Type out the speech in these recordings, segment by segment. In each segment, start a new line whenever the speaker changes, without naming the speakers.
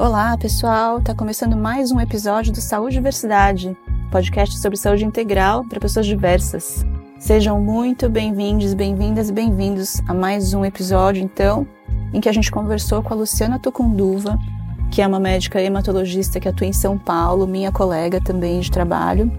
Olá, pessoal! Tá começando mais um episódio do Saúde Diversidade, podcast sobre saúde integral para pessoas diversas. Sejam muito bem-vindos, bem-vindas e bem-vindos a mais um episódio, então, em que a gente conversou com a Luciana Tucunduva, que é uma médica hematologista que atua em São Paulo, minha colega também de trabalho.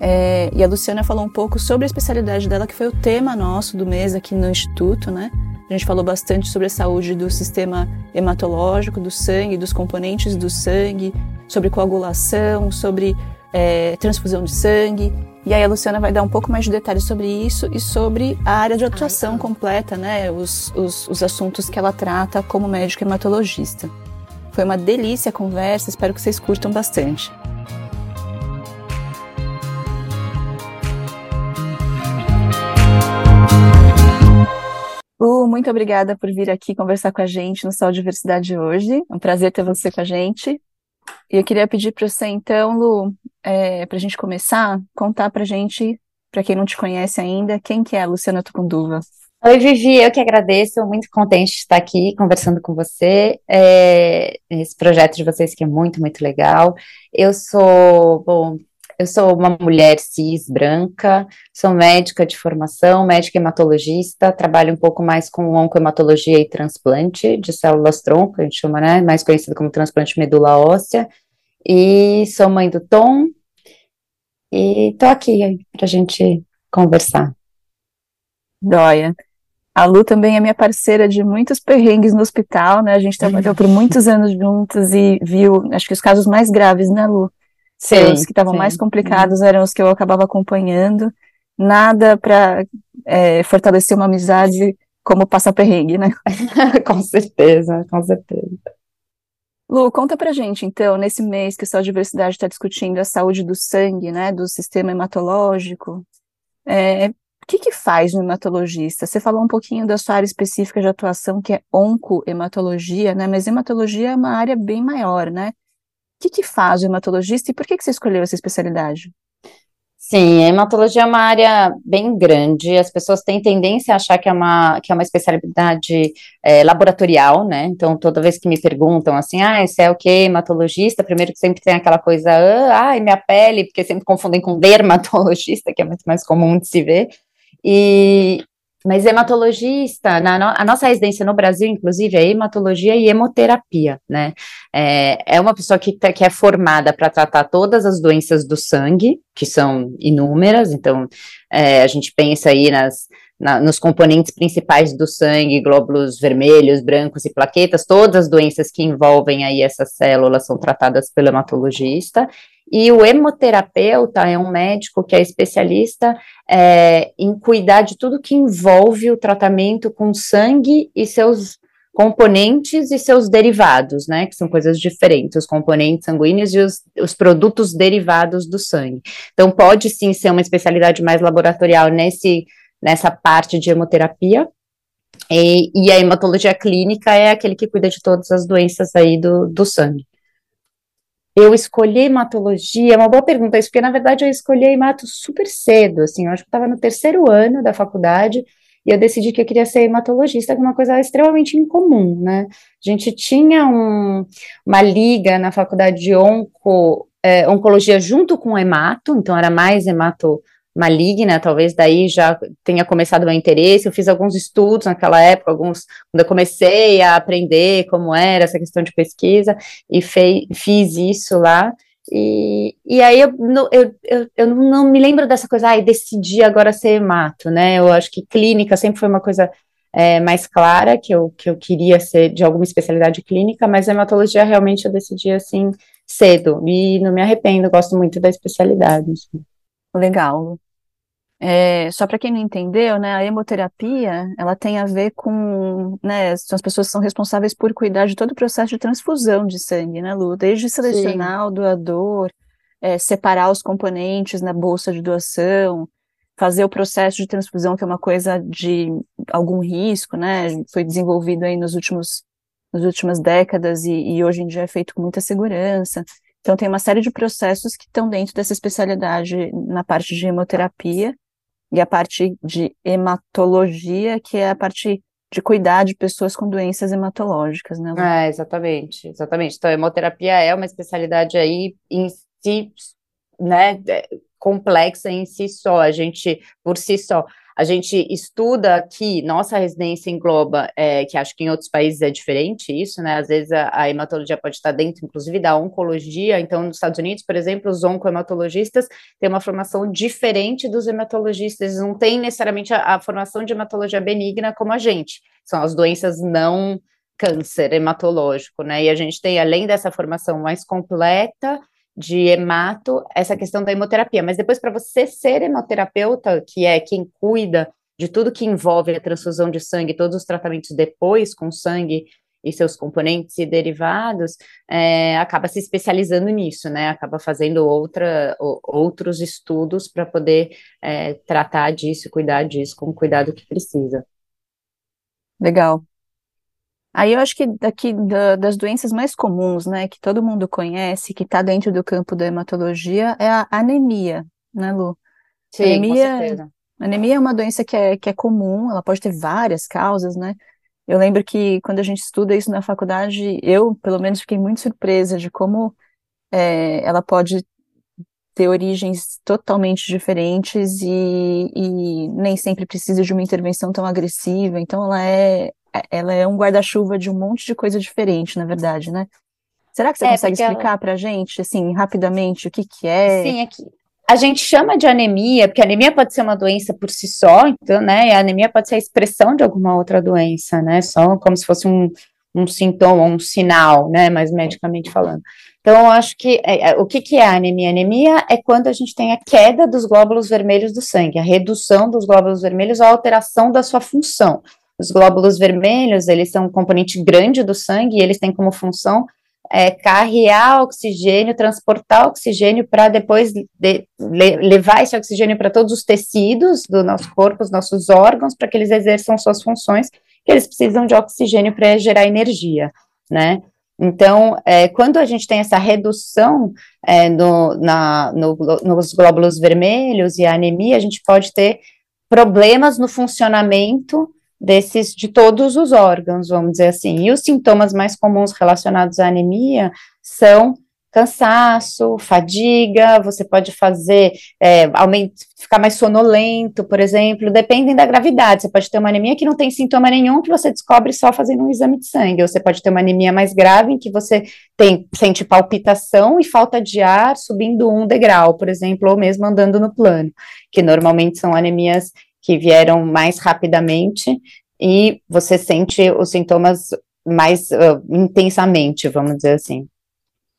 É, e a Luciana falou um pouco sobre a especialidade dela, que foi o tema nosso do mês aqui no Instituto, né? A gente falou bastante sobre a saúde do sistema hematológico, do sangue, dos componentes do sangue, sobre coagulação, sobre é, transfusão de sangue. E aí a Luciana vai dar um pouco mais de detalhes sobre isso e sobre a área de atuação completa, né? Os, os, os assuntos que ela trata como médica hematologista. Foi uma delícia a conversa, espero que vocês curtam bastante. Lu, muito obrigada por vir aqui conversar com a gente no e Diversidade hoje. É um prazer ter você com a gente. E eu queria pedir para você, então, Lu, é, para a gente começar, contar para a gente, para quem não te conhece ainda, quem que é a Luciana Tucunduva.
Oi, Vivi, eu que agradeço, muito contente de estar aqui conversando com você. É, esse projeto de vocês que é muito, muito legal. Eu sou, bom, eu sou uma mulher cis, branca, sou médica de formação, médica hematologista, trabalho um pouco mais com oncohematologia e transplante de células tronco, a gente chama, né, mais conhecido como transplante medula óssea, e sou mãe do Tom, e tô aqui para a gente conversar.
Dóia. A Lu também é minha parceira de muitos perrengues no hospital, né? A gente trabalhou por muitos anos juntos e viu, acho que os casos mais graves, né, Lu? Sim, os que estavam mais complicados uhum. eram os que eu acabava acompanhando. Nada para é, fortalecer uma amizade como passar perrengue, né?
com certeza, com certeza.
Lu, conta pra gente, então, nesse mês que a Saúde e Diversidade está discutindo a saúde do sangue, né, do sistema hematológico, é, o que que faz um hematologista? Você falou um pouquinho da sua área específica de atuação, que é oncohematologia, né, mas hematologia é uma área bem maior, né? Que, que faz o hematologista e por que, que você escolheu essa especialidade?
Sim, a hematologia é uma área bem grande, as pessoas têm tendência a achar que é uma, que é uma especialidade é, laboratorial, né? Então, toda vez que me perguntam assim, ah, você é o quê, hematologista? Primeiro que sempre tem aquela coisa, ah, ai, minha pele, porque sempre confundem com dermatologista, que é muito mais comum de se ver. E, mas hematologista, na no, a nossa residência no Brasil, inclusive, é hematologia e hemoterapia, né? É, é uma pessoa que, tá, que é formada para tratar todas as doenças do sangue, que são inúmeras, então é, a gente pensa aí nas, na, nos componentes principais do sangue, glóbulos vermelhos, brancos e plaquetas, todas as doenças que envolvem aí essas células são tratadas pelo hematologista, e o hemoterapeuta é um médico que é especialista é, em cuidar de tudo que envolve o tratamento com sangue e seus componentes e seus derivados, né, que são coisas diferentes, os componentes sanguíneos e os, os produtos derivados do sangue. Então, pode sim ser uma especialidade mais laboratorial nesse, nessa parte de hemoterapia, e, e, a hematologia clínica é aquele que cuida de todas as doenças aí do, do sangue eu escolhi hematologia, é uma boa pergunta isso, porque na verdade eu escolhi hemato super cedo, assim, eu acho que estava no terceiro ano da faculdade, e eu decidi que eu queria ser hematologista, que é uma coisa extremamente incomum, né? A gente tinha um, uma liga na faculdade de onco, é, oncologia junto com hemato, então era mais hemato maligna, talvez daí já tenha começado meu interesse. Eu fiz alguns estudos naquela época, alguns quando eu comecei a aprender como era essa questão de pesquisa e fei, fiz isso lá. E, e aí eu, eu, eu, eu não me lembro dessa coisa, ai, ah, decidi agora ser hemato, né? Eu acho que clínica sempre foi uma coisa é, mais clara, que eu, que eu queria ser de alguma especialidade clínica, mas hematologia realmente eu decidi assim cedo, e não me arrependo, gosto muito da especialidade. Assim.
Legal. É, só para quem não entendeu, né, a hemoterapia, ela tem a ver com, né, as pessoas que são responsáveis por cuidar de todo o processo de transfusão de sangue, né, Lu? Desde selecionar Sim. o doador, é, separar os componentes na bolsa de doação, fazer o processo de transfusão, que é uma coisa de algum risco, né, foi desenvolvido aí nos últimos, nas últimas décadas e, e hoje em dia é feito com muita segurança. Então, tem uma série de processos que estão dentro dessa especialidade na parte de hemoterapia e a parte de hematologia, que é a parte de cuidar de pessoas com doenças hematológicas, né?
É, exatamente, exatamente. Então, a hemoterapia é uma especialidade aí em si, né, é, complexa em si só, a gente, por si só. A gente estuda aqui, nossa residência engloba, é, que acho que em outros países é diferente isso, né? Às vezes a, a, hematologia pode estar dentro, inclusive, da oncologia. Então, nos Estados Unidos, por exemplo, os oncohematologistas têm uma formação diferente dos hematologistas, não têm necessariamente a, a formação de hematologia benigna como a gente. São as doenças não câncer hematológico, né? E a gente tem, além dessa formação mais completa, de hemato, essa questão da hemoterapia. Mas depois, para você ser hemoterapeuta, que é quem cuida de tudo que envolve a transfusão de sangue, todos os tratamentos depois com sangue e seus componentes e derivados, é, acaba se especializando nisso, né? Acaba fazendo outra, outros estudos para poder é, tratar disso, cuidar disso com o cuidado que precisa.
Legal. Aí eu acho que daqui da, das doenças mais comuns, né, que todo mundo conhece, que está dentro do campo da hematologia, é a anemia, né, Lu?
Sim, anemia, com certeza.
Anemia é uma doença que é, que é comum, ela pode ter várias causas, né? Eu lembro que quando a gente estuda isso na faculdade, eu, pelo menos, fiquei muito surpresa de como é, ela pode ter origens totalmente diferentes e, e nem sempre precisa de uma intervenção tão agressiva. Então, ela é, ela é um guarda-chuva de um monte de coisa diferente, na verdade, né? Será que você é, consegue explicar ela... pra gente, assim, rapidamente, o que que é?
Sim, aqui. A gente chama de anemia, porque a anemia pode ser uma doença por si só, então, né, a anemia pode ser a expressão de alguma outra doença, né, só como se fosse um, um sintoma, um sinal, né, mais medicamente falando. Então, eu acho que é, é, o que, que é a anemia? A anemia é quando a gente tem a queda dos glóbulos vermelhos do sangue, a redução dos glóbulos vermelhos, a alteração da sua função. Os glóbulos vermelhos, eles são um componente grande do sangue e eles têm como função é, carrear oxigênio, transportar oxigênio para depois de, le, levar esse oxigênio para todos os tecidos do nosso corpo, os nossos órgãos, para que eles exerçam suas funções, que eles precisam de oxigênio para gerar energia, né? Então, é, quando a gente tem essa redução é, no, na, no, nos glóbulos vermelhos e a anemia, a gente pode ter problemas no funcionamento desses de todos os órgãos, vamos dizer assim. E os sintomas mais comuns relacionados à anemia são cansaço, fadiga, você pode fazer, é, ficar mais sonolento, por exemplo, dependem da gravidade. Você pode ter uma anemia que não tem sintoma nenhum, que você descobre só fazendo um exame de sangue, ou você pode ter uma anemia mais grave, em que você tem, sente palpitação e falta de ar subindo um degrau, por exemplo, ou mesmo andando no plano, que normalmente são anemias que vieram mais rapidamente e você sente os sintomas mais uh, intensamente, vamos dizer assim.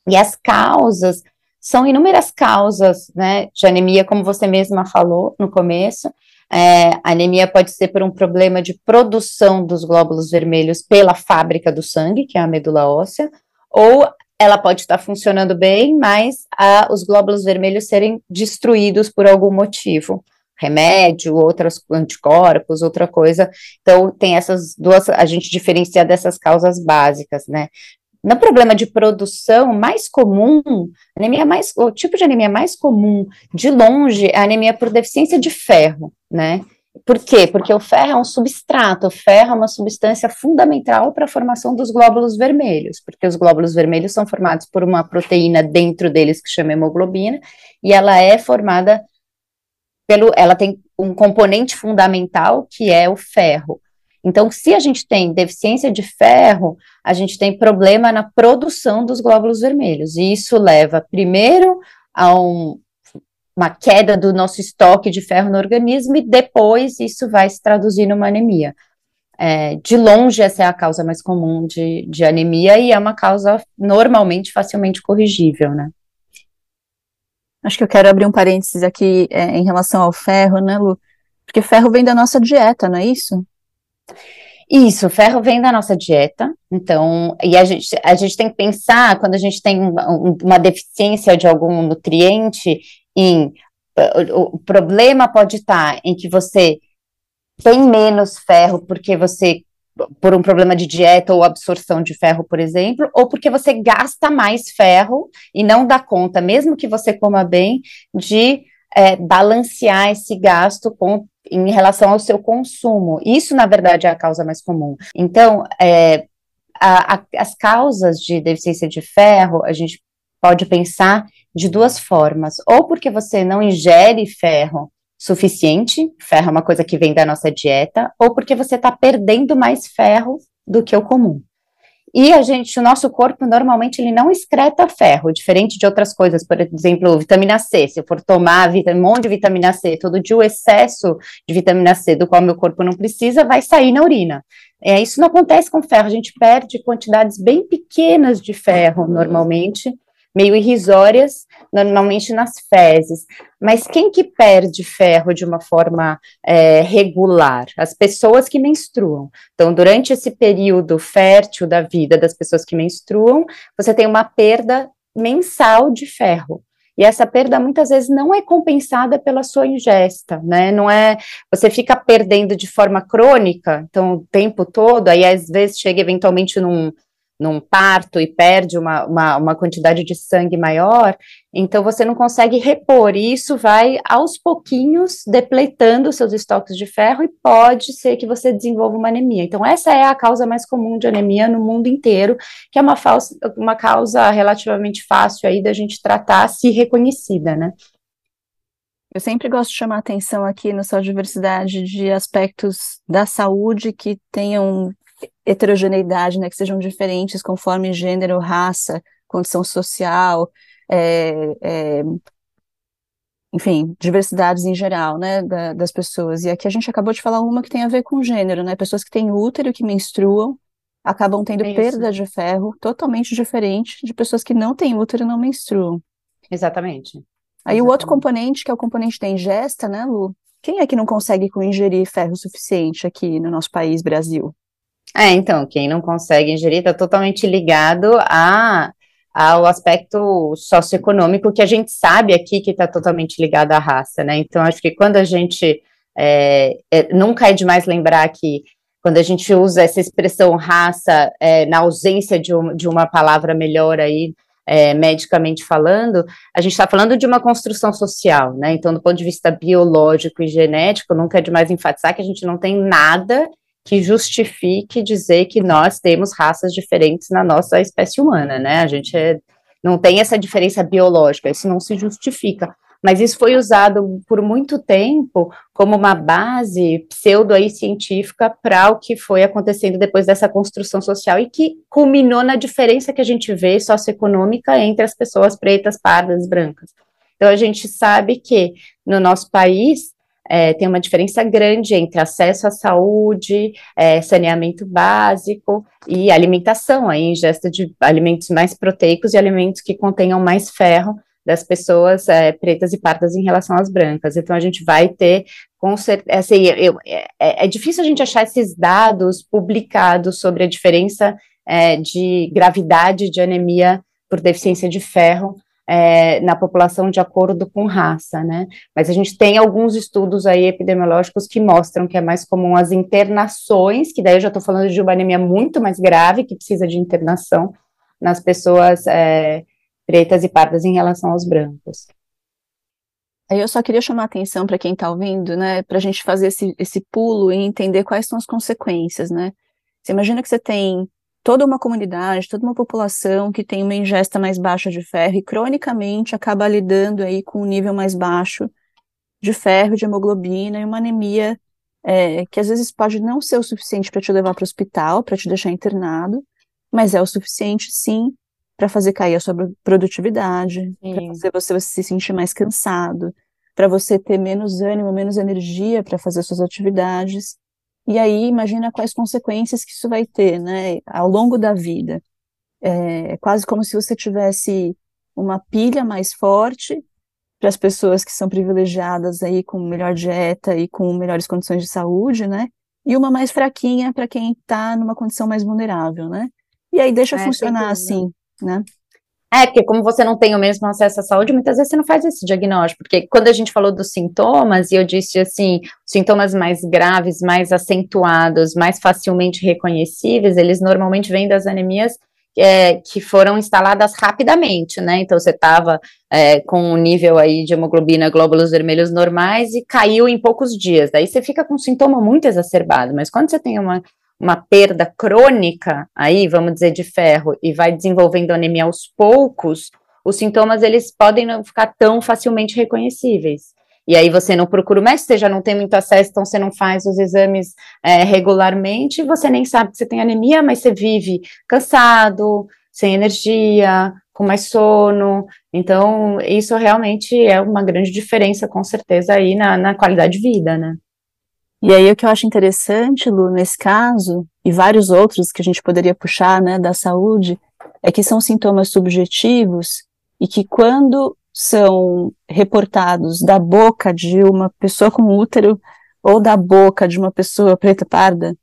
E as causas, são inúmeras causas, né, de anemia, como você mesma falou no começo, é, a anemia pode ser por um problema de produção dos glóbulos vermelhos pela fábrica do sangue, que é a medula óssea, ou ela pode estar funcionando bem, mas os glóbulos vermelhos serem destruídos por algum motivo remédio, outros anticorpos, outra coisa. Então, tem essas duas, a gente diferencia dessas causas básicas, né? No problema de produção mais comum, anemia mais, o tipo de anemia mais comum, de longe, é a anemia por deficiência de ferro, né? Por quê? Porque o ferro é um substrato, o ferro é uma substância fundamental para a formação dos glóbulos vermelhos, porque os glóbulos vermelhos são formados por uma proteína dentro deles que chama hemoglobina, e ela é formada pelo, ela tem um componente fundamental que é o ferro. Então, se a gente tem deficiência de ferro, a gente tem problema na produção dos glóbulos vermelhos. E isso leva, primeiro, a um, uma queda do nosso estoque de ferro no organismo, e depois isso vai se traduzir numa anemia. É, de longe, essa é a causa mais comum de, de anemia, e é uma causa normalmente facilmente corrigível, né?
Acho que eu quero abrir um parênteses aqui é, em relação ao ferro, né, Lu? Porque ferro vem da nossa dieta, não é isso?
Isso, ferro vem da nossa dieta, então, e a gente, a gente tem que pensar, quando a gente tem uma deficiência de algum nutriente, em o, o problema pode estar em que você tem menos ferro porque você por um problema de dieta ou absorção de ferro, por exemplo, ou porque você gasta mais ferro e não dá conta, mesmo que você coma bem, de é, balancear esse gasto com em relação ao seu consumo. Isso, na verdade, é a causa mais comum. Então, é, a, a, as causas de deficiência de ferro, a gente pode pensar de duas formas. Ou porque você não ingere ferro suficiente, ferro é uma coisa que vem da nossa dieta, ou porque você está perdendo mais ferro do que o comum. E a gente, o nosso corpo normalmente ele não excreta ferro, diferente de outras coisas, por exemplo, vitamina C. Se eu for tomar um monte de vitamina C todo dia, o excesso de vitamina C do qual meu corpo não precisa vai sair na urina. É, isso não acontece com ferro, a gente perde quantidades bem pequenas de ferro normalmente, meio irrisórias, normalmente nas fezes. Mas quem que perde ferro de uma forma é, regular? As pessoas que menstruam. Então, durante esse período fértil da vida das pessoas que menstruam, você tem uma perda mensal de ferro. E essa perda muitas vezes não é compensada pela sua ingesta, né? Não é, você fica perdendo de forma crônica, então o tempo todo, aí às vezes chega eventualmente num, num parto e perde uma, uma, uma, quantidade de sangue maior, então você não consegue repor, e isso vai aos pouquinhos depletando seus estoques de ferro e pode ser que você desenvolva uma anemia. Então, essa é a causa mais comum de anemia no mundo inteiro, que é uma, falsa, uma causa relativamente fácil aí da gente tratar, se reconhecida, né?
Eu sempre gosto de chamar atenção aqui na sua diversidade de aspectos da saúde que tenham heterogeneidade, né, que sejam diferentes conforme gênero, raça, condição social, é, é, enfim, diversidades em geral, né, da, das pessoas. E aqui a gente acabou de falar uma que tem a ver com gênero, né, pessoas que têm útero, que menstruam, acabam tendo é perda de ferro totalmente diferente de pessoas que não têm útero e não menstruam.
Exatamente.
Aí Exatamente. o outro componente, que é o componente da ingesta, né, Lu? Quem é que não consegue ingerir ferro suficiente aqui no nosso país, Brasil?
É, então, quem não consegue ingerir está totalmente ligado a, ao aspecto socioeconômico que a gente sabe aqui que está totalmente ligado à raça, né? Então, acho que quando a gente. É, é, nunca é demais lembrar que quando a gente usa essa expressão raça é, na ausência de, um, de uma palavra melhor aí, é, medicamente falando, a gente está falando de uma construção social, né? Então, do ponto de vista biológico e genético, nunca é demais enfatizar que a gente não tem nada que justifique dizer que nós temos raças diferentes na nossa espécie humana, né? A gente é, não tem essa diferença biológica, isso não se justifica. Mas isso foi usado por muito tempo como uma base pseudo aí científica para o que foi acontecendo depois dessa construção social e que culminou na diferença que a gente vê socioeconômica entre as pessoas pretas, pardas, brancas. Então a gente sabe que no nosso país é, tem uma diferença grande entre acesso à saúde, é, saneamento básico e alimentação, a ingesta de alimentos mais proteicos e alimentos que contenham mais ferro das pessoas é, pretas e pardas em relação às brancas. Então, a gente vai ter, com certeza, assim, eu, é, é, difícil a gente achar esses dados publicados sobre a diferença é, de gravidade de anemia por deficiência de ferro é, na população de acordo com raça, né? Mas a gente tem alguns estudos aí epidemiológicos que mostram que é mais comum as internações, que daí eu já estou falando de uma anemia muito mais grave, que precisa de internação nas pessoas é, pretas e pardas em relação aos brancos.
Eu só queria chamar a atenção para quem está ouvindo, né, para a gente fazer esse, esse pulo e entender quais são as consequências, né? Você imagina que você tem toda uma comunidade, toda uma população que tem uma ingesta mais baixa de ferro e cronicamente acaba lidando aí com um nível mais baixo de ferro, de hemoglobina e uma anemia é, que às vezes pode não ser o suficiente para te levar para o hospital, para te deixar internado, mas é o suficiente sim para fazer cair a sua produtividade, para fazer você, você se sentir mais cansado, para você ter menos ânimo, menos energia para fazer suas atividades. E aí, imagina quais consequências que isso vai ter, né, ao longo da vida. É quase como se você tivesse uma pilha mais forte para as pessoas que são privilegiadas aí com melhor dieta e com melhores condições de saúde, né? E uma mais fraquinha para quem está numa condição mais vulnerável, né? E aí deixa é, funcionar assim, né?
É, porque como você não tem o mesmo acesso à saúde, muitas vezes você não faz esse diagnóstico, porque quando a gente falou dos sintomas, e eu disse assim, sintomas mais graves, mais acentuados, mais facilmente reconhecíveis, eles normalmente vêm das anemias é, que foram instaladas rapidamente, né? Então você estava é, com um nível aí de hemoglobina glóbulos vermelhos normais e caiu em poucos dias. Daí você fica com um sintoma muito exacerbado, mas quando você tem uma, uma perda crônica aí, vamos dizer, de ferro, e vai desenvolvendo anemia aos poucos, os sintomas eles podem não ficar tão facilmente reconhecíveis. E aí você não procura o médico, você já não tem muito acesso, então você não faz os exames é, regularmente, você nem sabe que você tem anemia, mas você vive cansado, sem energia, com mais sono. Então, isso realmente é uma grande diferença, com certeza, aí na, na qualidade de vida, né?
E aí o que eu acho interessante, Lu, nesse caso, e vários outros que a gente poderia puxar, né, da saúde, é que são sintomas subjetivos e que quando são reportados da boca de uma pessoa com útero ou da boca de uma pessoa preta parda,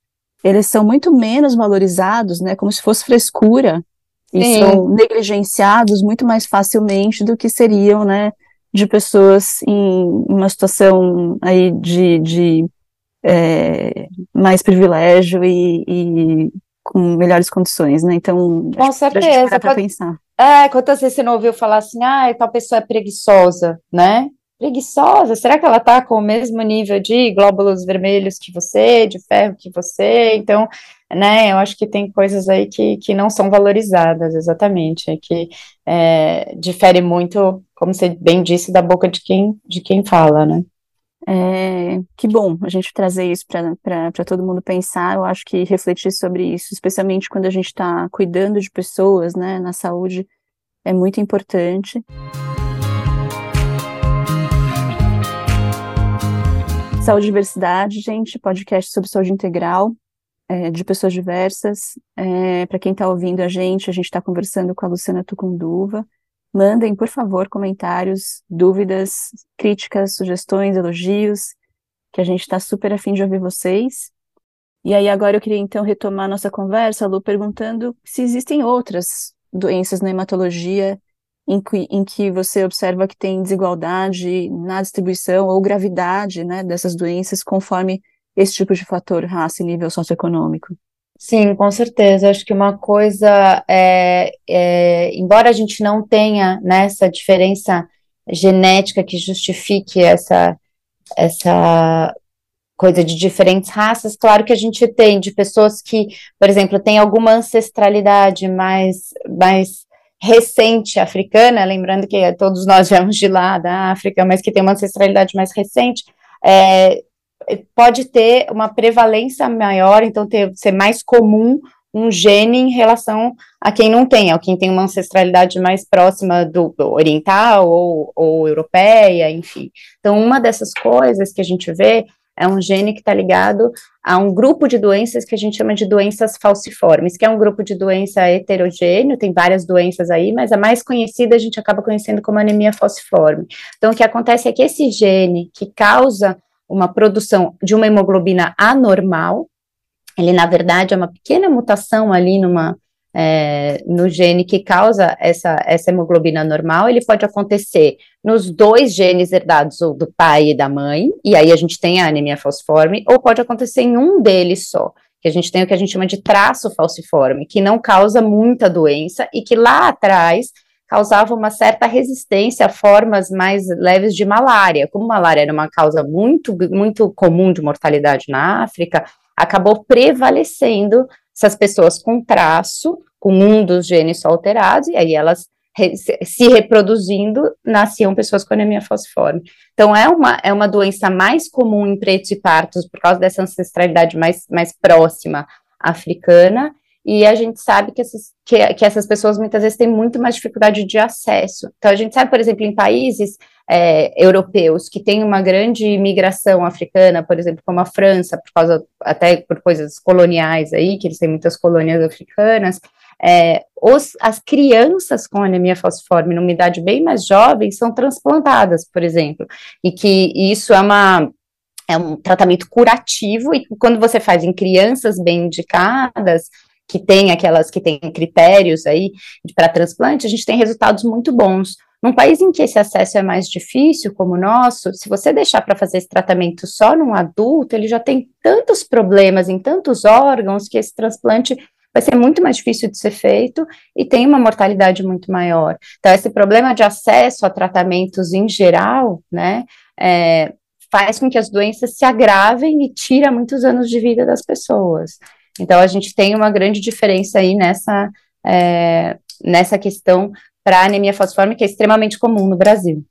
eles são muito menos valorizados, né, como se fosse frescura, e Sim. são negligenciados muito mais facilmente do que seriam, né, de pessoas em uma situação aí de, de é, mais privilégio e, e, com melhores condições, né, então,
com certeza,
para pensar.
É, quantas vezes você não ouviu falar assim, ah, tal pessoa é preguiçosa, né? Preguiçosa? Será que ela tá com o mesmo nível de glóbulos vermelhos que você, de ferro que você? Então, né, eu acho que tem coisas aí que, que não são valorizadas, exatamente, que é, difere muito, como você bem disse, da boca de quem, de quem fala, né?
É, que bom a gente trazer isso para todo mundo pensar. Eu acho que refletir sobre isso, especialmente quando a gente está cuidando de pessoas, né, na saúde, é muito importante. Saúde e diversidade, gente, podcast sobre saúde integral é, de pessoas diversas. É, para quem está ouvindo a gente, a gente está conversando com a Luciana Tucunduva. Mandem, por favor, comentários, dúvidas, críticas, sugestões, elogios, que a gente está super afim de ouvir vocês. E aí, agora eu queria então retomar nossa conversa, Lu, perguntando se existem outras doenças na hematologia em que, em que você observa que tem desigualdade na distribuição ou gravidade né, dessas doenças conforme esse tipo de fator, raça e nível socioeconômico.
Sim, com certeza. Acho que uma coisa é, é embora a gente não tenha né, diferença genética que justifique essa, essa coisa de diferentes raças, claro que a gente tem de pessoas que, por exemplo, têm alguma ancestralidade mais, mais recente africana, lembrando que todos nós viemos de lá da África, mas que tem uma ancestralidade mais recente, é, pode ter uma prevalência maior, então ter, ser mais comum um gene em relação a quem não tem, a quem tem uma ancestralidade mais próxima do, do oriental ou, ou, europeia, enfim. Então, uma dessas coisas que a gente vê é um gene que está ligado a um grupo de doenças que a gente chama de doenças falciformes, que é um grupo de doença heterogêneo, tem várias doenças aí, mas a mais conhecida a gente acaba conhecendo como anemia falciforme. Então, o que acontece é que esse gene que causa uma produção de uma hemoglobina anormal. Ele, na verdade, é uma pequena mutação ali numa, é, no gene que causa essa, essa hemoglobina normal, ele pode acontecer nos dois genes herdados, ou do pai e da mãe, e aí a gente tem a anemia falciforme, ou pode acontecer em um deles só, que a gente tem o que a gente chama de traço falciforme, que não causa muita doença e que lá atrás causava uma certa resistência a formas mais leves de malária. Como malária era uma causa muito, muito comum de mortalidade na África, acabou prevalecendo essas pessoas com traço, com um dos genes só alterados, e aí elas se reproduzindo, nasciam pessoas com anemia falciforme. Então, é uma, é uma doença mais comum em pretos e partos, por causa dessa ancestralidade mais, mais próxima africana, e a gente sabe que essas, que, que, essas pessoas muitas vezes têm muito mais dificuldade de acesso. Então, a gente sabe, por exemplo, em países é, europeus que têm uma grande imigração africana, por exemplo, como a França, por causa, até por coisas coloniais aí, que eles têm muitas colônias africanas, é, os, as crianças com anemia falciforme, numa idade bem mais jovem, são transplantadas, por exemplo, e que isso é uma é um tratamento curativo, e quando você faz em crianças bem indicadas, que tem aquelas que têm critérios aí para transplante, a gente tem resultados muito bons. Num país em que esse acesso é mais difícil, como o nosso, se você deixar para fazer esse tratamento só num adulto, ele já tem tantos problemas em tantos órgãos que esse transplante vai ser muito mais difícil de ser feito e tem uma mortalidade muito maior. Então, esse problema de acesso a tratamentos em geral, né, é, faz com que as doenças se agravem e tira muitos anos de vida das pessoas. Então, a gente tem uma grande diferença aí nessa, é, nessa questão para anemia falciforme, que é extremamente comum no Brasil.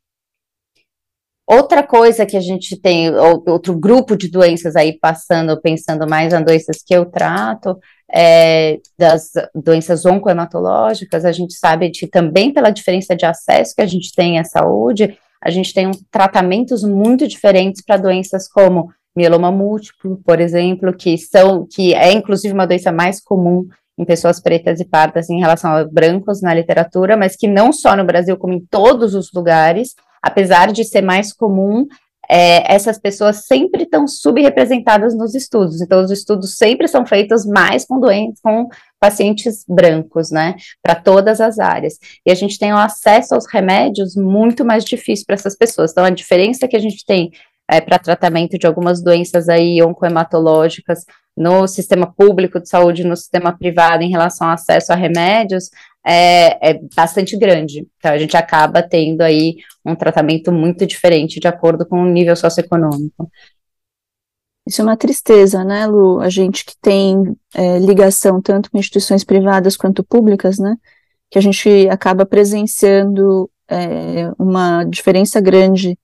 Outra coisa que a gente tem, outro grupo de doenças aí passando, pensando mais em doenças que eu trato, é, das doenças oncohematológicas, a gente sabe de, também pela diferença de acesso que a gente tem à saúde, a gente tem um, tratamentos muito diferentes para doenças como mieloma múltiplo, por exemplo, que são, que é inclusive uma doença mais comum em pessoas pretas e pardas em relação a brancos na literatura, mas que não só no Brasil, como em todos os lugares, apesar de ser mais comum, é, essas pessoas sempre estão subrepresentadas nos estudos. Então, os estudos sempre são feitos mais com doentes, com pacientes brancos, né, para todas as áreas. E a gente tem o acesso aos remédios muito mais difícil para essas pessoas. Então, a diferença que a gente tem é, para tratamento de algumas doenças aí oncohematológicas no sistema público de saúde, no sistema privado, em relação ao acesso a remédios, é, é, bastante grande. Então, a gente acaba tendo aí um tratamento muito diferente de acordo com o nível socioeconômico.
Isso é uma tristeza, né, Lu? A gente que tem é, ligação tanto com instituições privadas quanto públicas, né? Que a gente acaba presenciando é, uma diferença grande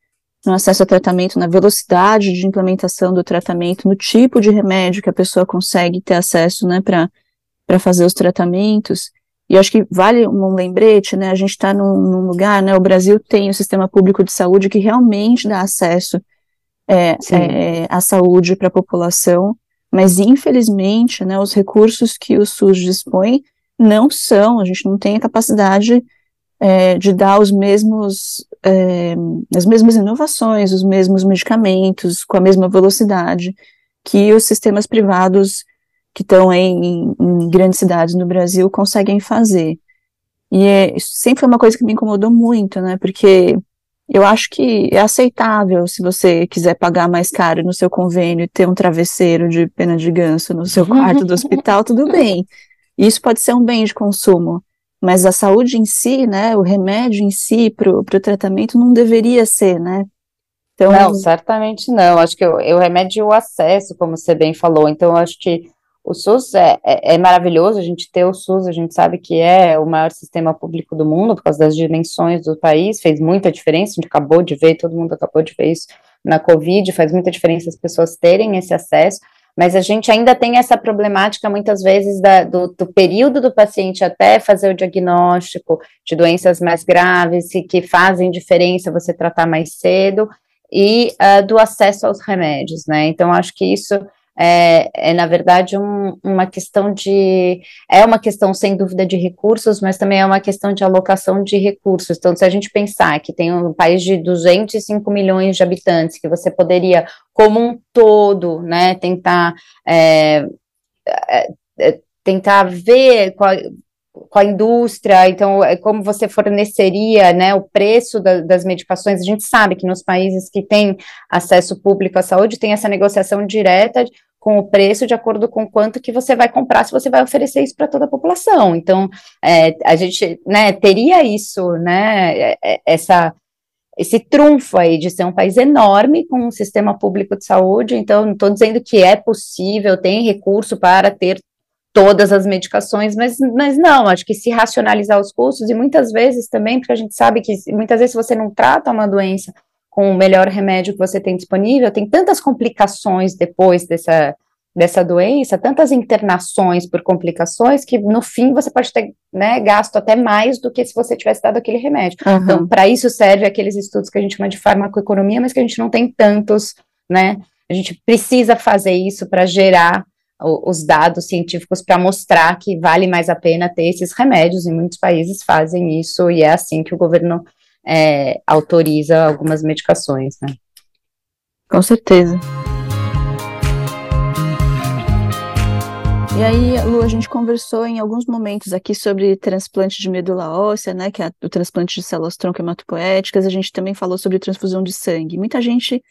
no acesso ao tratamento, na velocidade de implementação do tratamento, no tipo de remédio que a pessoa consegue ter acesso, né, para fazer os tratamentos. E acho que vale um lembrete, né, a gente está num, num, lugar, né, o Brasil tem o sistema público de saúde que realmente dá acesso é, é, à saúde para a população, mas infelizmente, né, os recursos que o SUS dispõe não são, a gente não tem a capacidade é, de dar os mesmos, é, as mesmas inovações, os mesmos medicamentos, com a mesma velocidade que os sistemas privados que estão em, em, grandes cidades no Brasil conseguem fazer. E é, isso sempre foi uma coisa que me incomodou muito, né? Porque eu acho que é aceitável se você quiser pagar mais caro no seu convênio e ter um travesseiro de pena de ganso no seu quarto do hospital, tudo bem. Isso pode ser um bem de consumo mas a saúde em si, né, o remédio em si para o tratamento não deveria ser, né?
Então, não, certamente não. Acho que o, remédio o acesso, como você bem falou. Então, acho que o SUS é, é, é, maravilhoso, a gente ter o SUS, a gente sabe que é o maior sistema público do mundo, por causa das dimensões do país, fez muita diferença, a gente acabou de ver, todo mundo acabou de ver isso na Covid, faz muita diferença as pessoas terem esse acesso, mas a gente ainda tem essa problemática, muitas vezes, da, do, do, período do paciente até fazer o diagnóstico de doenças mais graves e que fazem diferença você tratar mais cedo, e uh, do acesso aos remédios, né? Então, acho que isso é, é na verdade, um, uma questão de. É uma questão, sem dúvida, de recursos, mas também é uma questão de alocação de recursos. Então, se a gente pensar que tem um país de 205 milhões de habitantes, que você poderia, como um todo, né, tentar. É, é, é tentar ver qual, com a indústria, então, é como você forneceria, né, o preço da, das medicações, a gente sabe que nos países que têm acesso público à saúde, tem essa negociação direta com o preço de acordo com quanto que você vai comprar, se você vai oferecer isso para toda a população. Então, é, a gente, né, teria isso, né, é, é, essa, esse trunfo aí de ser um país enorme com um sistema público de saúde, então, não estou dizendo que é possível, tem recurso para ter todas as medicações, mas, mas não, acho que se racionalizar os custos, e muitas vezes também, porque a gente sabe que muitas vezes você não trata uma doença com o melhor remédio que você tem disponível, tem tantas complicações depois dessa, dessa doença, tantas internações por complicações, que no fim você pode ter né, gasto até mais do que se você tivesse dado aquele remédio. Uhum. Então, para isso serve aqueles estudos que a gente chama de farmacoeconomia, mas que a gente não tem tantos, né? A gente precisa fazer isso para gerar o, os dados científicos para mostrar que vale mais a pena ter esses remédios, e muitos países fazem isso, e é assim que o governo é, autoriza algumas medicações, né?
Com certeza. E aí, Lu, a gente conversou em alguns momentos aqui sobre transplante de medula óssea, né, que é o transplante de células tronco hematopoéticas, a gente também falou sobre transfusão de sangue. Muita gente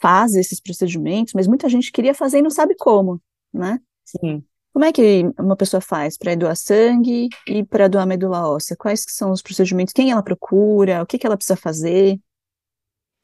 faz esses procedimentos, mas muita gente queria fazer e não sabe como, né?
Sim.
Como é que uma pessoa faz para doar sangue e para doar medula óssea? Quais são os procedimentos? Quem ela procura? O que, que ela precisa fazer?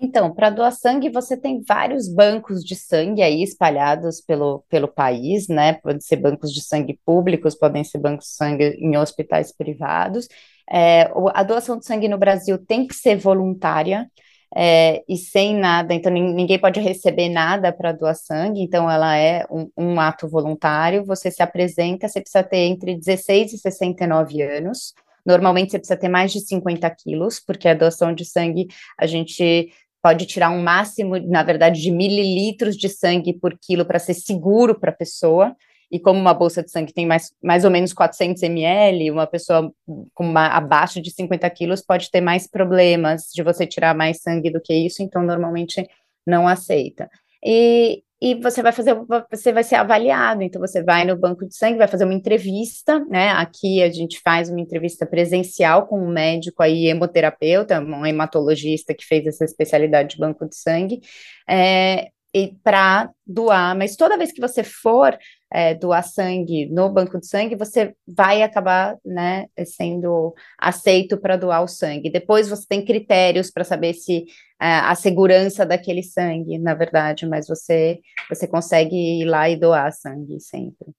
Então, para doar sangue, você tem vários bancos de sangue aí espalhados pelo, pelo país, né? Podem ser bancos de sangue públicos, podem ser bancos de sangue em hospitais privados. É, a doação de sangue no Brasil tem que ser voluntária. É, e sem nada, então ninguém pode receber nada para doar sangue, então ela é um, um, ato voluntário, você se apresenta, você precisa ter entre 16 e 69 anos, normalmente você precisa ter mais de 50 quilos, porque a doação de sangue a gente pode tirar um máximo, na verdade, de mililitros de sangue por quilo para ser seguro para a pessoa. E como uma bolsa de sangue tem mais, mais ou menos 400 ml, uma pessoa com uma, abaixo de 50 quilos pode ter mais problemas de você tirar mais sangue do que isso, então normalmente não aceita. E, e você vai fazer, você vai ser avaliado. Então, você vai no banco de sangue, vai fazer uma entrevista, né? Aqui a gente faz uma entrevista presencial com um médico aí, hemoterapeuta, um hematologista que fez essa especialidade de banco de sangue, é, e para doar, mas toda vez que você for é, doar sangue no banco de sangue, você vai acabar né, sendo aceito para doar o sangue. Depois você tem critérios para saber se é, a segurança daquele sangue, na verdade, mas você, você consegue ir lá e doar sangue sempre.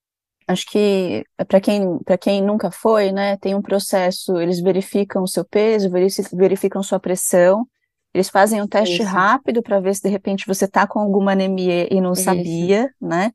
Acho que para quem, quem nunca foi, né, tem um processo, eles verificam o seu peso, verificam sua pressão, eles fazem um teste Isso. rápido para ver se de repente você está com alguma anemia e não Isso. sabia, né?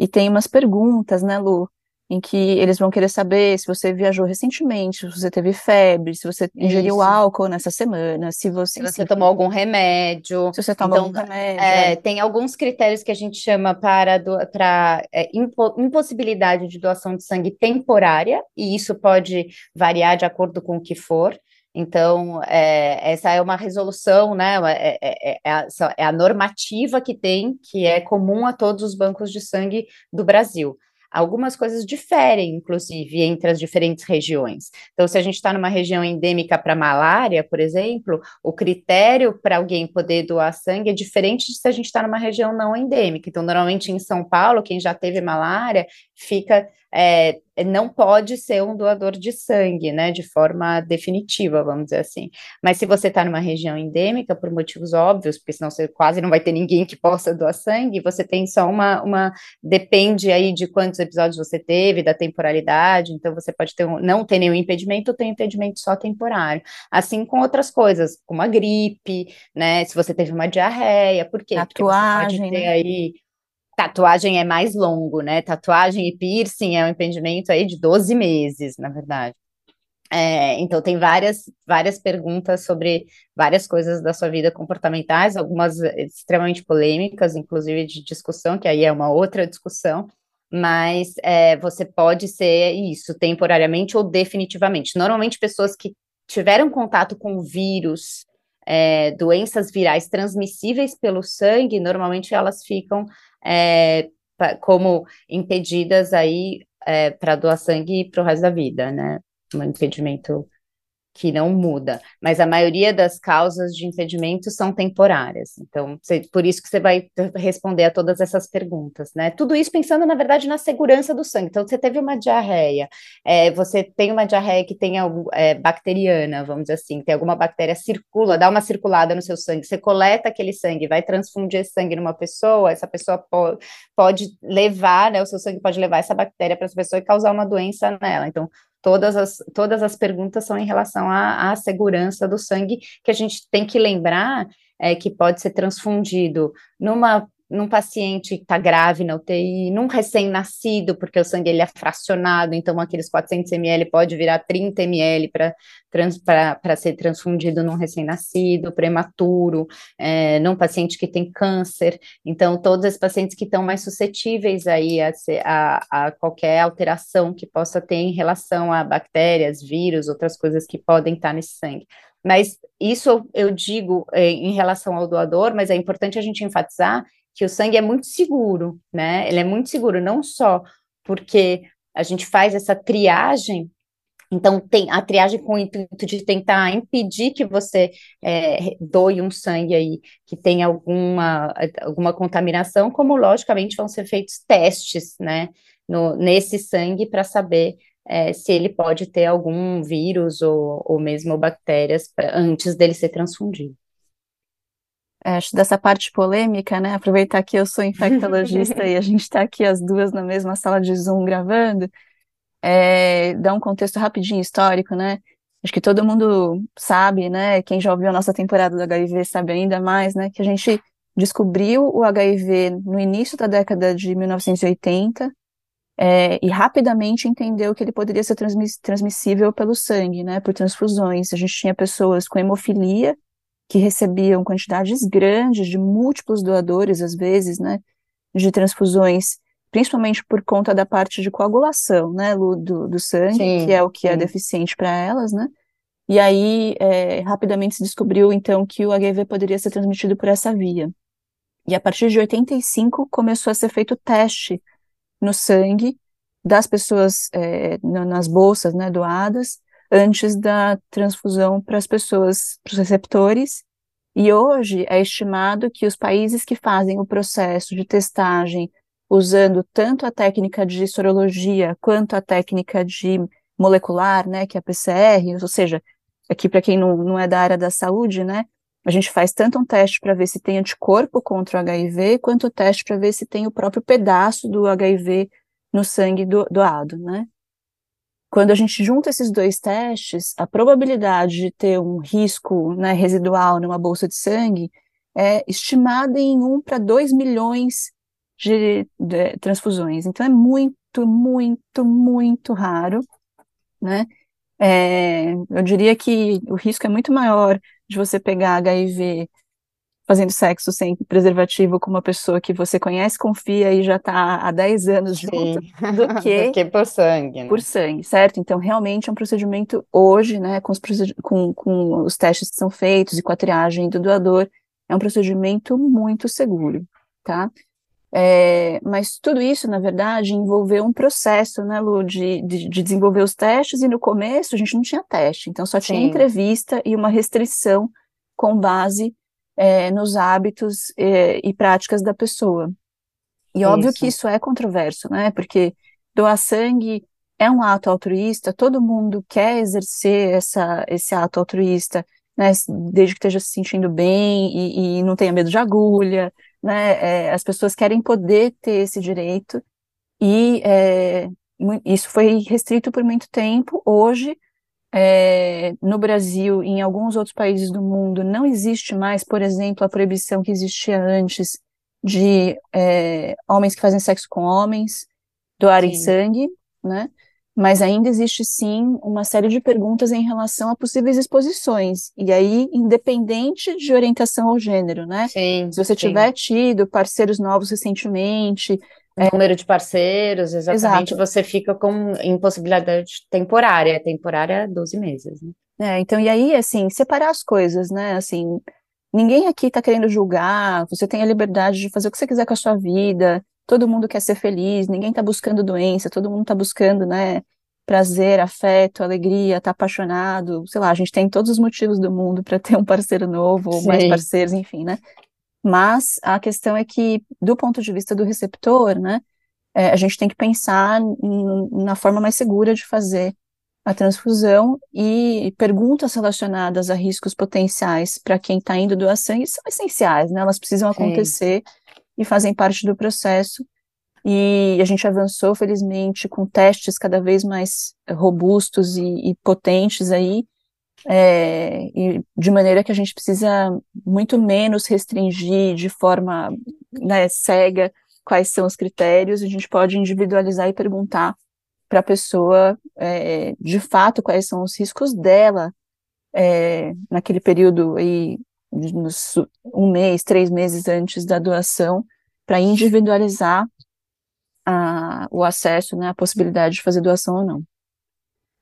E tem umas perguntas, né, Lu? Em que eles vão querer saber se você viajou recentemente, se você teve febre, se você ingeriu Isso. álcool nessa semana, se você.
Se você tomou algum remédio.
Se você tomou então, algum remédio.
É, tem alguns critérios que a gente chama para, do, para é, impo, impossibilidade de doação de sangue temporária, e isso pode variar de acordo com o que for. Então, é, essa é uma resolução, né? É, é, é, a, é, a, normativa que tem, que é comum a todos os bancos de sangue do Brasil. Algumas coisas diferem, inclusive, entre as diferentes regiões. Então, se a gente está numa região endêmica para malária, por exemplo, o critério para alguém poder doar sangue é diferente de se a gente está numa região não endêmica. Então, normalmente em São Paulo, quem já teve malária fica é, não pode ser um doador de sangue, né, de forma definitiva, vamos dizer assim. Mas se você está numa região endêmica, por motivos óbvios, porque senão você quase não vai ter ninguém que possa doar sangue, você tem só uma, uma depende aí de quantos episódios você teve, da temporalidade, então você pode ter um, não ter nenhum impedimento ou ter um impedimento só temporário. Assim com outras coisas, como a gripe, né, se você teve uma diarreia, por quê?
Tatuagem,
Porque você pode ter né? aí Tatuagem é mais longo, né? Tatuagem e piercing é um empreendimento aí de 12 meses, na verdade. É, então tem várias, várias perguntas sobre várias coisas da sua vida comportamentais, algumas extremamente polêmicas, inclusive de discussão, que aí é uma outra discussão, mas é, você pode ser isso, temporariamente ou definitivamente. Normalmente pessoas que tiveram contato com vírus, é, doenças virais transmissíveis pelo sangue, normalmente elas ficam é, como impedidas aí é, para doar sangue para o resto da vida, né? Um impedimento que não muda, mas a maioria das causas de impedimento são temporárias. Então, você, por isso que você vai responder a todas essas perguntas, né? Tudo isso pensando, na verdade, na segurança do sangue. Então, você teve uma diarreia, é, você tem uma diarreia que tem é, bacteriana, vamos dizer assim, tem alguma bactéria circula, dá uma circulada no seu sangue, você coleta aquele sangue, vai transfundir esse sangue numa pessoa, essa pessoa pode, pode levar, né? O seu sangue pode levar essa bactéria para essa pessoa e causar uma doença nela. Então, todas as, todas as perguntas são em relação à, à segurança do sangue, que a gente tem que lembrar é, que pode ser transfundido numa num paciente que está grave na UTI, num recém-nascido, porque o sangue ele é fracionado, então aqueles 400 ml pode virar 30 ml para ser transfundido num recém-nascido, prematuro, é, num paciente que tem câncer. Então, todos esses pacientes que estão mais suscetíveis aí a, a, a qualquer alteração que possa ter em relação a bactérias, vírus, outras coisas que podem estar nesse sangue. Mas isso eu digo é, em relação ao doador, mas é importante a gente enfatizar que o sangue é muito seguro, né? Ele é muito seguro, não só porque a gente faz essa triagem, então tem a triagem com o intuito de tentar impedir que você é, doe um sangue aí que tem alguma, alguma contaminação, como logicamente vão ser feitos testes, né? no, nesse sangue para saber é, se ele pode ter algum vírus ou, ou mesmo bactérias pra, antes dele ser transfundido.
É, acho dessa parte polêmica, né? Aproveitar que eu sou infectologista e a gente está aqui as duas na mesma sala de Zoom gravando, é, dar um contexto rapidinho histórico, né? Acho que todo mundo sabe, né? Quem já ouviu a nossa temporada do HIV sabe ainda mais, né? Que a gente descobriu o HIV no início da década de 1980 é, e rapidamente entendeu que ele poderia ser transmiss transmissível pelo sangue, né? Por transfusões. A gente tinha pessoas com hemofilia que recebiam quantidades grandes de múltiplos doadores, às vezes, né? De transfusões principalmente por conta da parte de coagulação, né, do, do sangue, sim, que é o que é sim. é deficiente para elas, né? E aí, é, rapidamente se descobriu, então, que o HIV poderia ser transmitido por essa via. E a partir de 85 começou a ser feito teste no sangue das pessoas é, nas bolsas, né, doadas, antes da transfusão para as pessoas, para os receptores. E hoje é estimado que os países que fazem o processo de testagem usando tanto a técnica de sorologia quanto a técnica de molecular, né, que é a PCR, ou seja, aqui para quem não, não é da área da saúde, né, a gente faz tanto um teste para ver se tem anticorpo contra o HIV, quanto o teste para ver se tem o próprio pedaço do HIV no sangue do, doado, né. Quando a gente junta esses dois testes, a probabilidade de ter um risco né, residual numa bolsa de sangue é estimada em 1 para 2 milhões de, de transfusões. Então é muito, muito, muito raro, né? É, eu diria que o risco é muito maior de você pegar HIV fazendo sexo sem preservativo com uma pessoa que você conhece, confia e já está há 10 anos junto,
do que, do que por sangue.
Né? Por sangue, certo? Então, realmente é um procedimento hoje, né, com os, com, com os testes que são feitos e com a triagem do doador, é um procedimento muito seguro, tá? É, mas tudo isso, na verdade, envolveu um processo, né, Lu, de, de, de, desenvolver os testes, e no começo a gente não tinha teste, então só tinha Sim. entrevista e uma restrição com base é, nos hábitos é, e práticas da pessoa. E isso. óbvio que isso é controverso, né, porque doar sangue é um ato altruísta, todo mundo quer exercer essa, esse ato altruísta, né, desde que esteja se sentindo bem e, e não tenha medo de agulha, né? É, as pessoas querem poder ter esse direito e é, isso foi restrito por muito tempo. Hoje, é, no Brasil e em alguns outros países do mundo, não existe mais, por exemplo, a proibição que existia antes de é, homens que fazem sexo com homens doarem Sim. sangue, né? mas ainda existe sim uma série de perguntas em relação a possíveis exposições, e aí independente de orientação ao gênero, né?
Sim,
Se você sim. tiver tido parceiros novos recentemente...
É número de parceiros, exatamente, Exato. você fica com impossibilidade temporária, temporária 12 meses, né?
É, então, e aí, assim, separar as coisas, né, assim, ninguém aqui está querendo julgar, você tem a liberdade de fazer o que você quiser com a sua vida, todo mundo quer ser feliz, ninguém está buscando doença, todo mundo está buscando, né, prazer, afeto, alegria, tá apaixonado, sei lá, a gente tem todos os motivos do mundo para ter um parceiro novo, ou mais parceiros, enfim, né? Mas a questão é que, do ponto de vista do receptor, né, é, a gente tem que pensar na forma mais segura de fazer a transfusão e perguntas relacionadas a riscos potenciais para quem está indo doar sangue são essenciais, né? Elas precisam Sim. acontecer e fazem parte do processo. E a gente avançou, felizmente, com testes cada vez mais robustos e, e potentes aí, é, e de maneira que a gente precisa muito menos restringir de forma né, cega quais são os critérios, a gente pode individualizar e perguntar para a pessoa, é, de fato, quais são os riscos dela é, naquele período aí um mês, três meses antes da doação, para individualizar a, o acesso, né, a possibilidade de fazer doação ou não.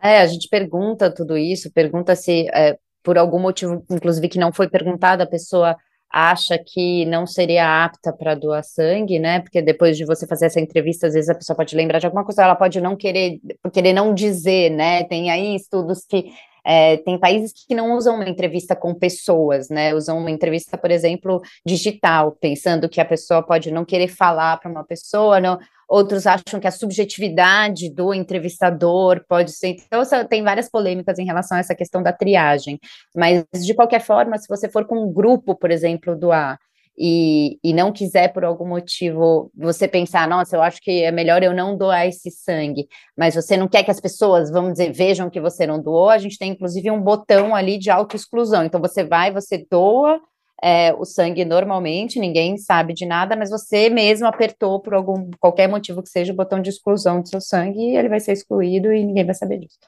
É, a gente pergunta tudo isso, pergunta se é, por algum motivo, inclusive que não foi perguntado, a pessoa acha que não seria apta para doar sangue, né? Porque depois de você fazer essa entrevista, às vezes a pessoa pode lembrar de alguma coisa, ela pode não querer, querer não dizer, né? Tem aí estudos que É, tem países que não usam uma entrevista com pessoas, né? Usam uma entrevista, por exemplo, digital, pensando que a pessoa pode não querer falar para uma pessoa, não. Outros acham que a subjetividade do entrevistador pode ser. Então, tem várias polêmicas em relação a essa questão da triagem. Mas, de qualquer forma, se você for com um grupo, por exemplo, do A, e, e não quiser por algum motivo você pensar, nossa, eu acho que é melhor eu não doar esse sangue, mas você não quer que as pessoas, vamos dizer, vejam que você não doou, a gente tem inclusive um botão ali de autoexclusão. Então você vai, você doa é, o sangue normalmente, ninguém sabe de nada, mas você mesmo apertou por algum qualquer motivo que seja o botão de exclusão do seu sangue e ele vai ser excluído e ninguém vai saber disso.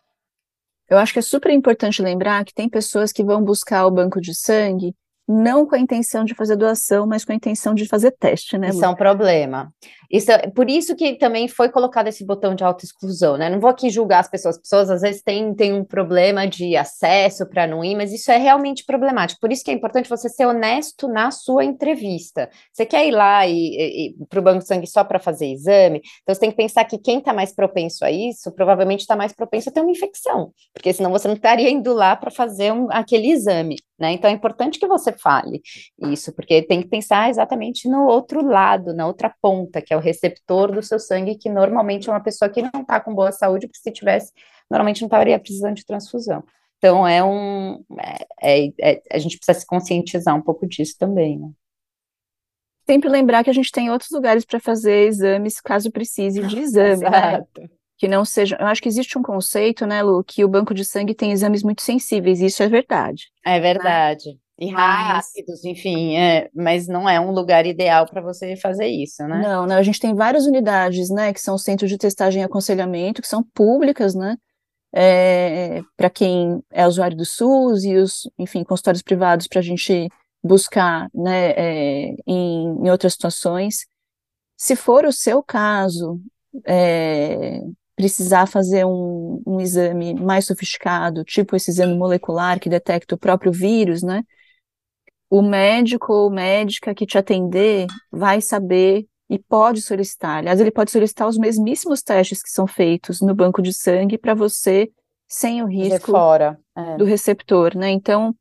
Eu acho que é super importante lembrar que tem pessoas que vão buscar o banco de sangue não com a intenção de fazer doação, mas com a intenção de fazer teste, né?
Isso é um problema. Isso por isso que também foi colocado esse botão de autoexclusão, né? Não vou aqui julgar as pessoas, as pessoas às vezes têm, têm um problema de acesso para não ir, mas isso é realmente problemático. Por isso que é importante você ser honesto na sua entrevista. Você quer ir lá e, e, e para o banco de sangue só para fazer exame? Então você tem que pensar que quem está mais propenso a isso, provavelmente está mais propenso a ter uma infecção, porque senão você não estaria indo lá para fazer um, aquele exame. Né? Então é importante que você fale isso, porque tem que pensar exatamente no outro lado, na outra ponta, que é o receptor do seu sangue, que normalmente é uma pessoa que não está com boa saúde, porque se tivesse, normalmente não estaria precisando de transfusão. Então é um. É, é, é, a gente precisa se conscientizar um pouco disso também, né?
Sempre lembrar que a gente tem outros lugares para fazer exames, caso precise de exame, né? Exato. né? que não sejam. Eu acho que existe um conceito, né, Lu, que o banco de sangue tem exames muito sensíveis, isso é verdade.
É verdade. Né? E rápidos, enfim, é, mas não é um lugar ideal para você fazer isso, né?
Não, não, a gente tem várias unidades, né, que são centros de testagem e aconselhamento, que são públicas, né, é, para quem é usuário do SUS e os, enfim, consultórios privados para a gente buscar, né, é, em, em outras situações. Se for o seu caso, é, precisar fazer um, um exame mais sofisticado, tipo esse exame molecular que detecta o próprio vírus, né? O médico ou médica que te atender vai saber e pode solicitar. Aliás, ele pode solicitar os mesmíssimos testes que são feitos no banco de sangue para você sem o risco
fora,
é. do receptor, né? Então,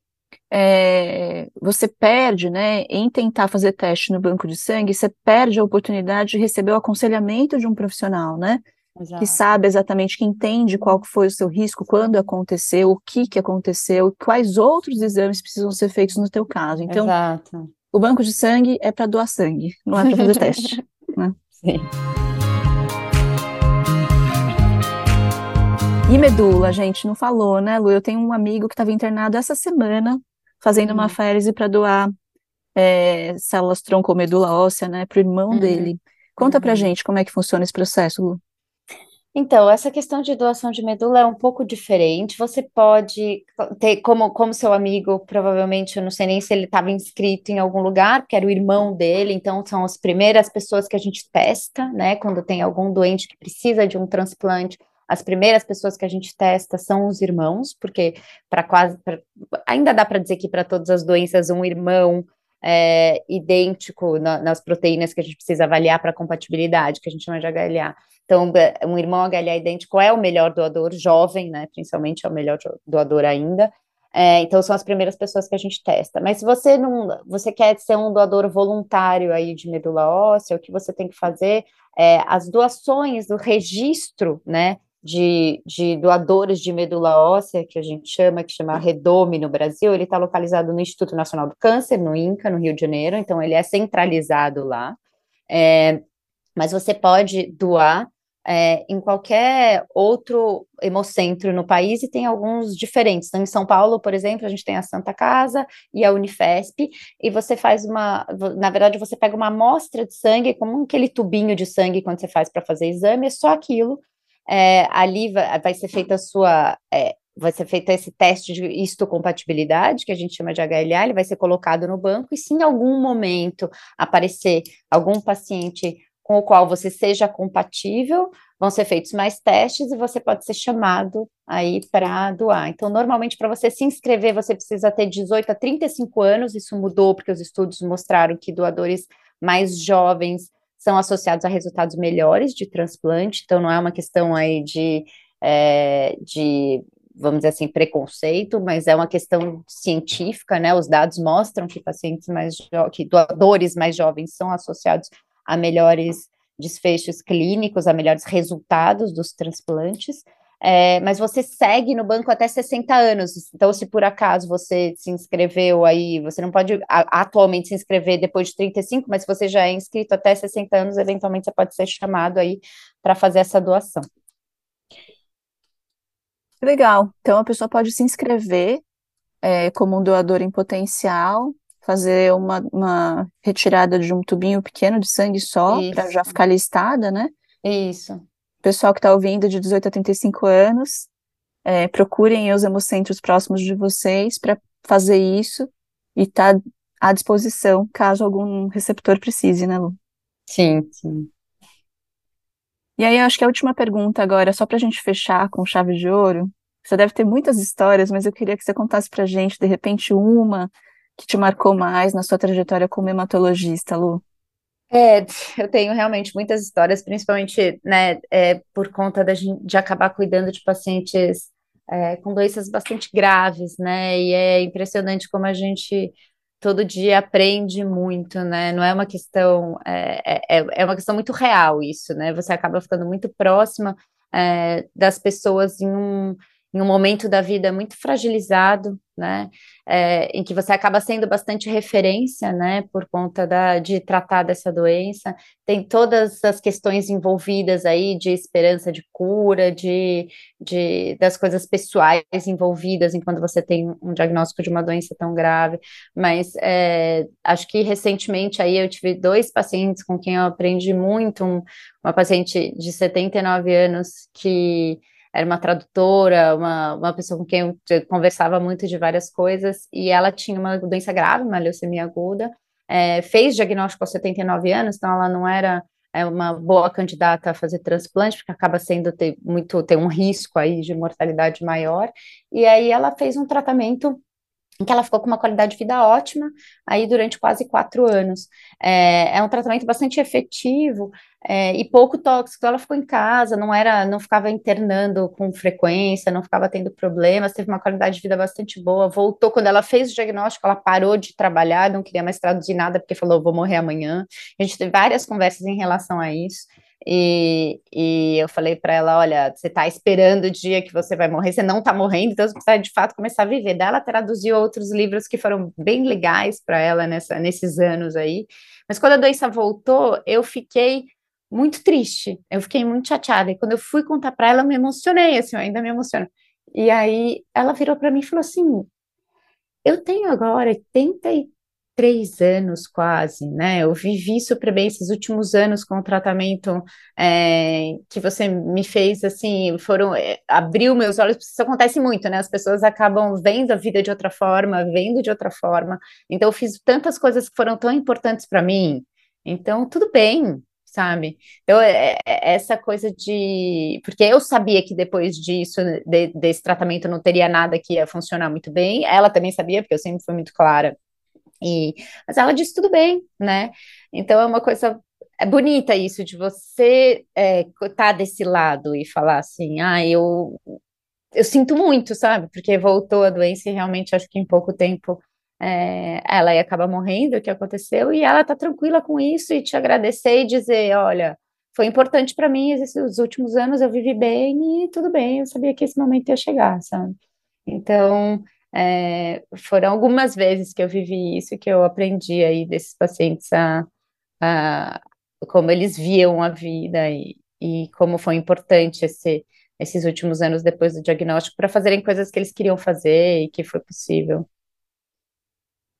é, você perde, né, em tentar fazer teste no banco de sangue, você perde a oportunidade de receber o aconselhamento de um profissional, né? Exato. que sabe exatamente, que entende qual foi o seu risco, quando aconteceu, o que, que aconteceu, quais outros exames precisam ser feitos no teu caso. Então, Exato. o banco de sangue é para doar sangue, não é para fazer teste. Né? Sim. E medula, gente, não falou, né, Lu? Eu tenho um amigo que estava internado essa semana, fazendo uma uhum. férise para doar é, células tronco-medula óssea, né, para o irmão uhum. dele. Conta uhum. pra gente como é que funciona esse processo, Lu.
Então, essa questão de doação de medula é um pouco diferente. Você pode ter, como, como seu amigo, provavelmente, eu não sei nem se ele estava inscrito em algum lugar, porque era o irmão dele, então são as primeiras pessoas que a gente testa, né? Quando tem algum doente que precisa de um transplante, as primeiras pessoas que a gente testa são os irmãos, porque para quase. Pra, ainda dá para dizer que para todas as doenças, um irmão é, idêntico na, nas proteínas que a gente precisa avaliar para compatibilidade, que a gente chama de HLA. Então, um irmão HLA idêntico é o melhor doador, jovem, né? Principalmente é o melhor doador ainda. É, então, são as primeiras pessoas que a gente testa. Mas se você não, você quer ser um doador voluntário aí de medula óssea, o que você tem que fazer é as doações do registro, né? de, de, doadores de medula óssea, que a gente chama, que chama Redome no Brasil, ele está localizado no Instituto Nacional do Câncer, no INCA, no Rio de Janeiro, então ele é centralizado lá. É, mas você pode doar é, em qualquer outro hemocentro no país e tem alguns diferentes. Então, em São Paulo, por exemplo, a gente tem a Santa Casa e a Unifesp, e você faz uma, na verdade, você pega uma amostra de sangue, como aquele tubinho de sangue quando você faz para fazer exame, é só aquilo, é, ali vai, vai, ser feita a sua. É, vai ser feito esse teste de histocompatibilidade, que a gente chama de HLA, ele vai ser colocado no banco, e se em algum momento aparecer algum paciente com o qual você seja compatível, vão ser feitos mais testes e você pode ser chamado aí para doar. Então, normalmente, para você se inscrever, você precisa ter 18 a 35 anos, isso mudou porque os estudos mostraram que doadores mais jovens são associados a resultados melhores de transplante, então não é uma questão aí de, é, de vamos dizer assim, preconceito, mas é uma questão científica, né? Os dados mostram que pacientes mais que doadores mais jovens são associados a melhores desfechos clínicos, a melhores resultados dos transplantes. É, mas você segue no banco até 60 anos. Então, se por acaso você se inscreveu aí, você não pode atualmente se inscrever depois de 35, mas se você já é inscrito até 60 anos, eventualmente você pode ser chamado aí para fazer essa doação.
Legal. Então a pessoa pode se inscrever é, como um doador em potencial, fazer uma, uma retirada de um tubinho pequeno de sangue só, para já ficar listada, né?
Isso.
Pessoal que está ouvindo de 18 a 35 anos, é, procurem os hemocentros próximos de vocês para fazer isso e tá à disposição caso algum receptor precise, né, Lu?
Sim, sim.
E aí, acho que a última pergunta agora, só para a gente fechar com chave de ouro. Você deve ter muitas histórias, mas eu queria que você contasse para a gente, de repente, uma que te marcou mais na sua trajetória como hematologista, Lu.
É, eu tenho realmente muitas histórias, principalmente, né, é, por conta de, de acabar cuidando de pacientes é, com doenças bastante graves, né, e é impressionante como a gente todo dia aprende muito, né? Não é uma questão, é, é, é uma questão muito real isso, né? Você acaba ficando muito próxima é, das pessoas em um, em um momento da vida muito fragilizado, né, é, em que você acaba sendo bastante referência, né, por conta da, de tratar dessa doença, tem todas as questões envolvidas aí de esperança de cura, de, de das coisas pessoais envolvidas enquanto você tem um diagnóstico de uma doença tão grave, mas é, acho que recentemente aí eu tive dois pacientes com quem eu aprendi muito, um, uma paciente de 79 anos que era uma tradutora, uma, uma pessoa com quem eu conversava muito de várias coisas, e ela tinha uma doença grave, uma leucemia aguda, é, fez diagnóstico aos 79 anos, então ela não era é, uma boa candidata a fazer transplante, porque acaba sendo ter muito, ter um risco aí de mortalidade maior, e aí ela fez um tratamento em que ela ficou com uma qualidade de vida ótima, aí durante quase quatro anos. É, é um tratamento bastante efetivo é, e pouco tóxico. Ela ficou em casa, não era, não ficava internando com frequência, não ficava tendo problemas, teve uma qualidade de vida bastante boa. Voltou quando ela fez o diagnóstico, ela parou de trabalhar, não queria mais traduzir nada porque falou vou morrer amanhã. A gente teve várias conversas em relação a isso. E, e eu falei para ela: olha, você está esperando o dia que você vai morrer, você não está morrendo, então você precisa de fato começar a viver. Daí ela traduziu outros livros que foram bem legais para ela nessa, nesses anos aí. Mas quando a doença voltou, eu fiquei muito triste, eu fiquei muito chateada. E quando eu fui contar para ela, eu me emocionei, assim, eu ainda me emociono. E aí ela virou para mim e falou assim: eu tenho agora 80 três anos quase, né? Eu vivi super bem esses últimos anos com o tratamento é, que você me fez, assim, foram, é, abriu meus olhos, isso acontece muito, né? As pessoas acabam vendo a vida de outra forma, vendo de outra forma. Então, eu fiz tantas coisas que foram tão importantes para mim. Então, tudo bem, sabe? Então, é, é, essa coisa de. Porque eu sabia que depois disso, de, desse tratamento, não teria nada que ia funcionar muito bem. Ela também sabia, porque eu sempre fui muito clara e, mas ela disse tudo bem, né? Então é uma coisa é bonita isso de você é, tá desse lado e falar assim, ah, eu eu sinto muito, sabe? Porque voltou a doença e realmente acho que em pouco tempo é, ela ia acabar morrendo, o que aconteceu, e ela tá tranquila com isso e te agradecer e dizer, olha, foi importante para mim esses últimos anos, eu vivi bem e tudo bem, eu sabia que esse momento ia chegar, sabe? Então, é, foram algumas vezes que eu vivi isso, que eu aprendi aí desses pacientes a, a como eles viam a vida e, e como foi importante esse, esses últimos anos depois do diagnóstico para fazerem coisas que eles queriam fazer e que foi possível.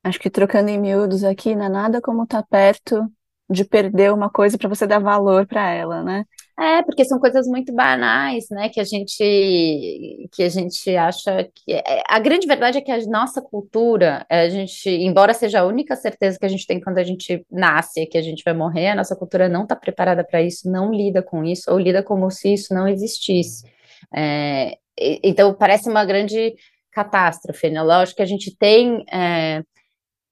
Acho que trocando em miúdos aqui, não é nada como tá perto de perder uma coisa para você dar valor para ela, né?
É, porque são coisas muito banais, né, que a gente que a gente acha que é, a grande verdade é que a nossa cultura, a gente, embora seja a única certeza que a gente tem quando a gente nasce, que a gente vai morrer, a nossa cultura não está preparada para isso, não lida com isso, ou lida como se isso não existisse. É, então parece uma grande catástrofe, né? Lógico que a gente tem é,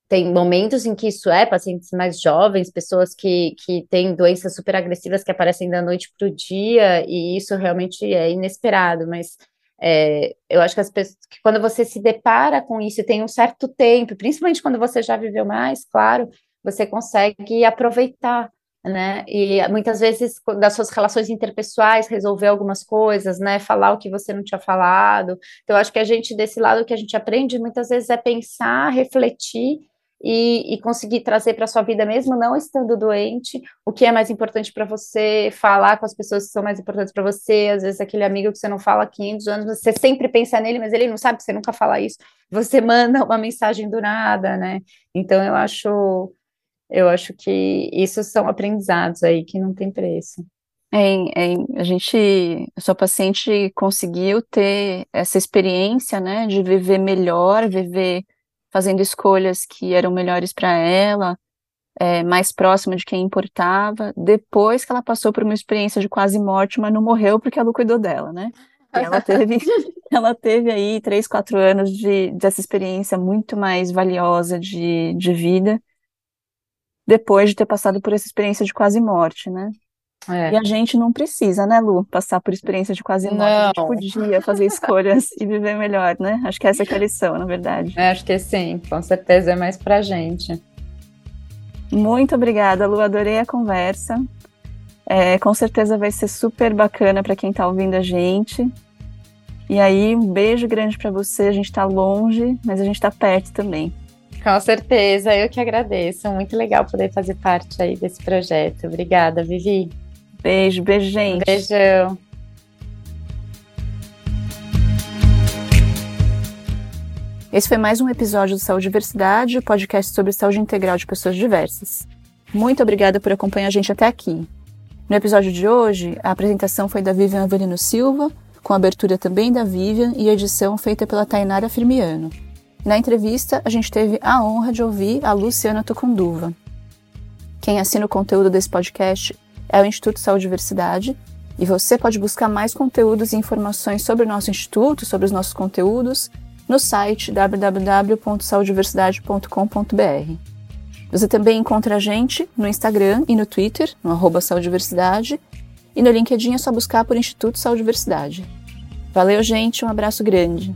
tem momentos em que isso é pacientes mais jovens, pessoas que, que têm doenças super agressivas que aparecem da noite para o dia, e isso realmente é inesperado, mas É, eu acho que as pessoas, que quando você se depara com isso e tem um certo tempo, principalmente quando você já viveu mais, claro, você consegue aproveitar, né? E muitas vezes das suas relações interpessoais resolver algumas coisas, né? Falar o que você não tinha falado. Então, acho que a gente desse lado que a gente aprende muitas vezes é pensar, refletir e, e conseguir trazer para sua vida mesmo não estando doente, o que é mais importante para você, falar com as pessoas que são mais importantes para você, às vezes aquele amigo que você não fala há 500 anos, você sempre pensa nele, mas ele não sabe, você nunca fala isso, você manda uma mensagem do nada, né? Então eu acho eu acho que isso são aprendizados aí que não tem preço.
É, a gente, a sua paciente conseguiu ter essa experiência, né, de viver melhor, viver fazendo escolhas que eram melhores para ela, é, mais próxima de quem importava, depois que ela passou por uma experiência de quase morte, mas não morreu porque a Lu cuidou dela, né? E ela teve, ela teve aí três, quatro anos de, dessa experiência muito mais valiosa de, de vida, depois de ter passado por essa experiência de quase morte, né? É. E a gente não precisa, né, Lu, passar por experiência de quase morte. Não. A gente podia fazer escolhas e viver melhor, né? Acho que essa é a lição, na verdade.
É, acho que sim, com certeza é mais pra gente.
Muito obrigada, Lu. Adorei a conversa. É, com certeza vai ser super bacana para quem está ouvindo a gente. E aí, um beijo grande para você. A gente está longe, mas a gente está perto também.
Com certeza, eu que agradeço. Muito legal poder fazer parte aí desse projeto. Obrigada, Vivi.
Beijo, beijo, gente.
Beijão.
Esse foi mais um episódio do Saúde e Diversidade, o podcast sobre saúde integral de pessoas diversas. Muito obrigada por acompanhar a gente até aqui. No episódio de hoje, a apresentação foi da Vivian Avelino Silva, com abertura também da Vivian e edição feita pela Tainara Firmiano. Na entrevista, a gente teve a honra de ouvir a Luciana Tucunduva. Quem assina o conteúdo desse podcast é o Instituto Saúde e Diversidade, e você pode buscar mais conteúdos e informações sobre o nosso instituto, sobre os nossos conteúdos, no site www.saudiversidade.com.br. Você também encontra a gente no Instagram e no Twitter, no arroba Saudiversidade, e no LinkedIn é só buscar por Instituto Saúde Diversidade. Valeu, gente, um abraço grande.